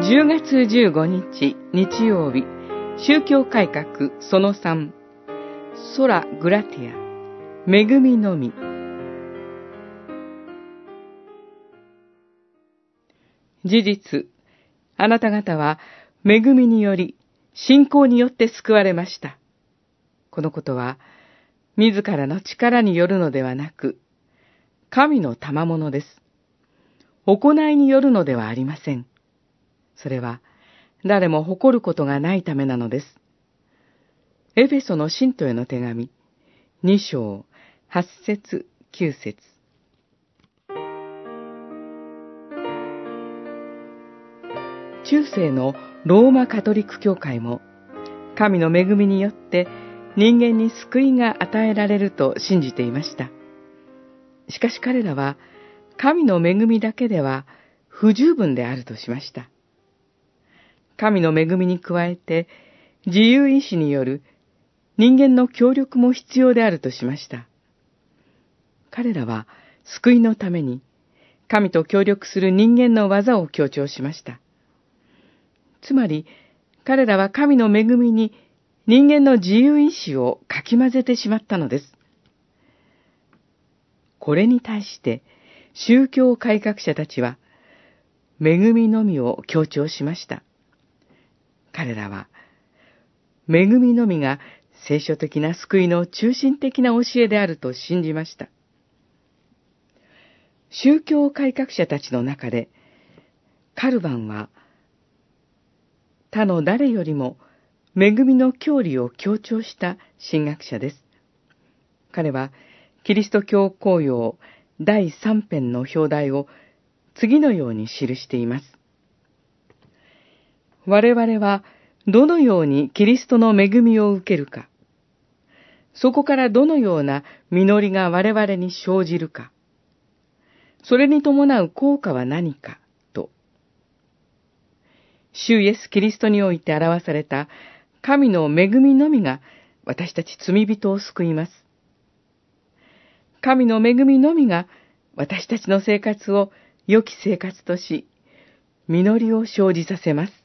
10月15日日曜日。宗教改革その3空グラティア。恵みのみ。事実。あなた方は恵みにより信仰によって救われました。このことは自らの力によるのではなく神の賜物です。行いによるのではありません。それは、誰も誇ることがないためなのです。エフェソの信徒への手紙、二章、八節、九節。中世のローマカトリック教会も、神の恵みによって人間に救いが与えられると信じていました。しかし彼らは、神の恵みだけでは不十分であるとしました。神の恵みに加えて、自由意志による人間の協力も必要であるとしました。彼らは救いのために神と協力する人間の技を強調しました。つまり、彼らは神の恵みに人間の自由意志をかき混ぜてしまったのです。これに対して宗教改革者たちは恵みのみを強調しました。彼らは恵みのみが聖書的な救いの中心的な教えであると信じました。宗教改革者たちの中でカルバンは他の誰よりも恵みの教理を強調した神学者です。彼はキリスト教公用第三編の表題を次のように記しています。我々はどのようにキリストの恵みを受けるか、そこからどのような実りが我々に生じるか、それに伴う効果は何か、と、主イエス・キリストにおいて表された神の恵みのみが私たち罪人を救います。神の恵みのみが私たちの生活を良き生活とし、実りを生じさせます。